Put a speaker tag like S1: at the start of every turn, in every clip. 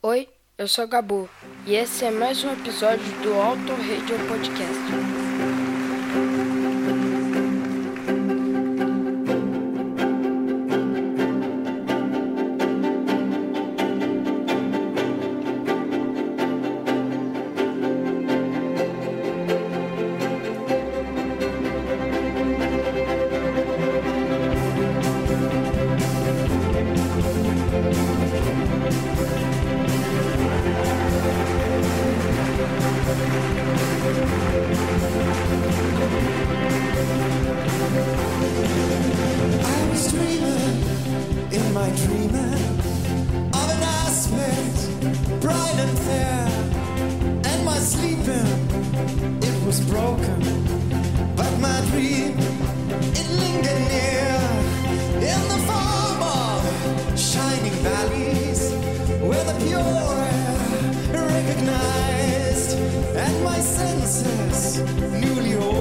S1: Oi, eu sou Gabu e esse é mais um episódio do Auto Radio Podcast.
S2: Broken, but my dream it lingered near in the form of shining valleys where the pure recognized, and my senses newly opened.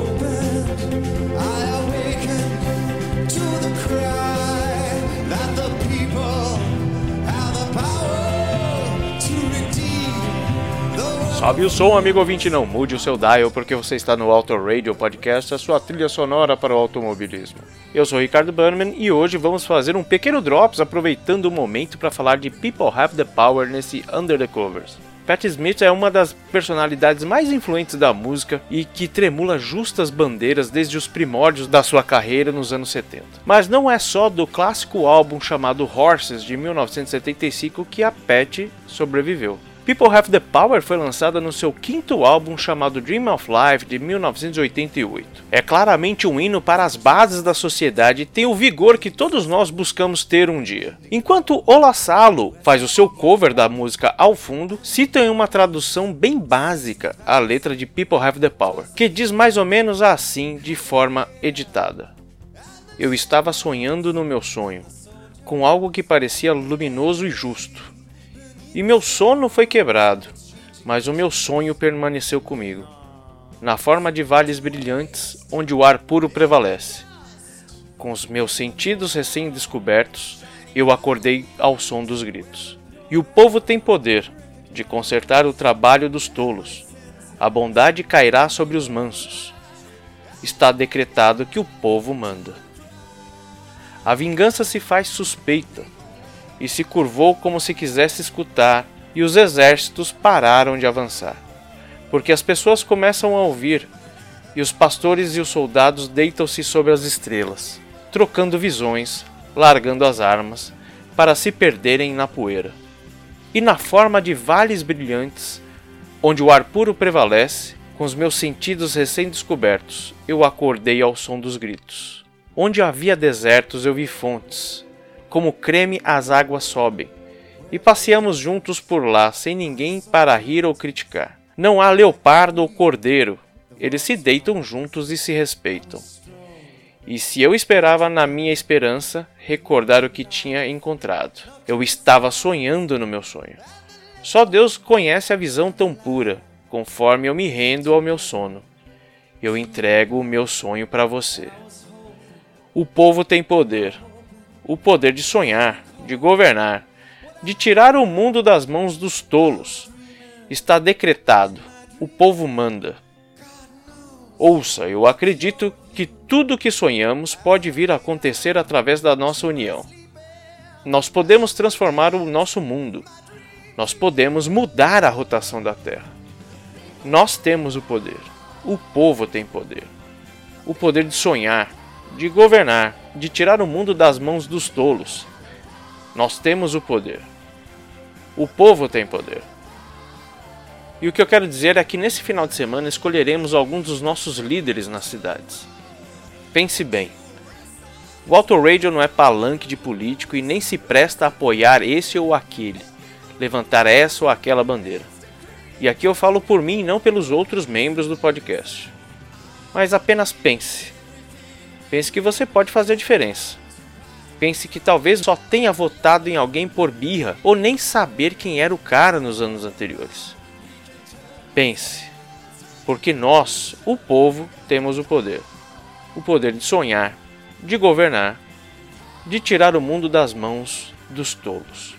S3: Sobe o som, amigo ouvinte, não mude o seu dial porque você está no Auto Radio Podcast, a sua trilha sonora para o automobilismo. Eu sou Ricardo Bannerman e hoje vamos fazer um pequeno drops aproveitando o momento para falar de People Have the Power nesse Under the Covers. Pat Smith é uma das personalidades mais influentes da música e que tremula justas bandeiras desde os primórdios da sua carreira nos anos 70. Mas não é só do clássico álbum chamado Horses de 1975 que a Pat sobreviveu. People Have the Power foi lançada no seu quinto álbum chamado Dream of Life de 1988. É claramente um hino para as bases da sociedade e tem o vigor que todos nós buscamos ter um dia. Enquanto Olasalo faz o seu cover da música ao fundo, cita em uma tradução bem básica a letra de People Have the Power, que diz mais ou menos assim de forma editada. Eu estava sonhando no meu sonho, com algo que parecia luminoso e justo. E meu sono foi quebrado, mas o meu sonho permaneceu comigo, na forma de vales brilhantes onde o ar puro prevalece. Com os meus sentidos recém-descobertos, eu acordei ao som dos gritos. E o povo tem poder de consertar o trabalho dos tolos. A bondade cairá sobre os mansos. Está decretado que o povo manda. A vingança se faz suspeita e se curvou como se quisesse escutar, e os exércitos pararam de avançar. Porque as pessoas começam a ouvir, e os pastores e os soldados deitam-se sobre as estrelas, trocando visões, largando as armas, para se perderem na poeira. E na forma de vales brilhantes, onde o ar puro prevalece, com os meus sentidos recém-descobertos, eu acordei ao som dos gritos. Onde havia desertos, eu vi fontes, como creme as águas sobem, e passeamos juntos por lá sem ninguém para rir ou criticar. Não há leopardo ou cordeiro, eles se deitam juntos e se respeitam. E se eu esperava na minha esperança recordar o que tinha encontrado, eu estava sonhando no meu sonho. Só Deus conhece a visão tão pura, conforme eu me rendo ao meu sono. Eu entrego o meu sonho para você. O povo tem poder, o poder de sonhar, de governar, de tirar o mundo das mãos dos tolos. Está decretado, o povo manda. Ouça, eu acredito que tudo o que sonhamos pode vir a acontecer através da nossa união. Nós podemos transformar o nosso mundo. Nós podemos mudar a rotação da Terra. Nós temos o poder. O povo tem poder. O poder de sonhar, de governar, de tirar o mundo das mãos dos tolos. Nós temos o poder. O povo tem poder. E o que eu quero dizer é que nesse final de semana escolheremos alguns dos nossos líderes nas cidades. Pense bem. O Auto Radio não é palanque de político e nem se presta a apoiar esse ou aquele, levantar essa ou aquela bandeira. E aqui eu falo por mim e não pelos outros membros do podcast. Mas apenas pense. Pense que você pode fazer a diferença. Pense que talvez só tenha votado em alguém por birra ou nem saber quem era o cara nos anos anteriores. Pense, porque nós, o povo, temos o poder. O poder de sonhar, de governar, de tirar o mundo das mãos dos tolos.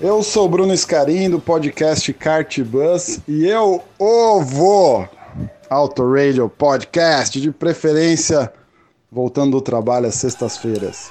S4: Eu sou o Bruno Escarim do podcast Kart Bus e eu ovo Auto Radio Podcast, de preferência voltando do trabalho às sextas-feiras.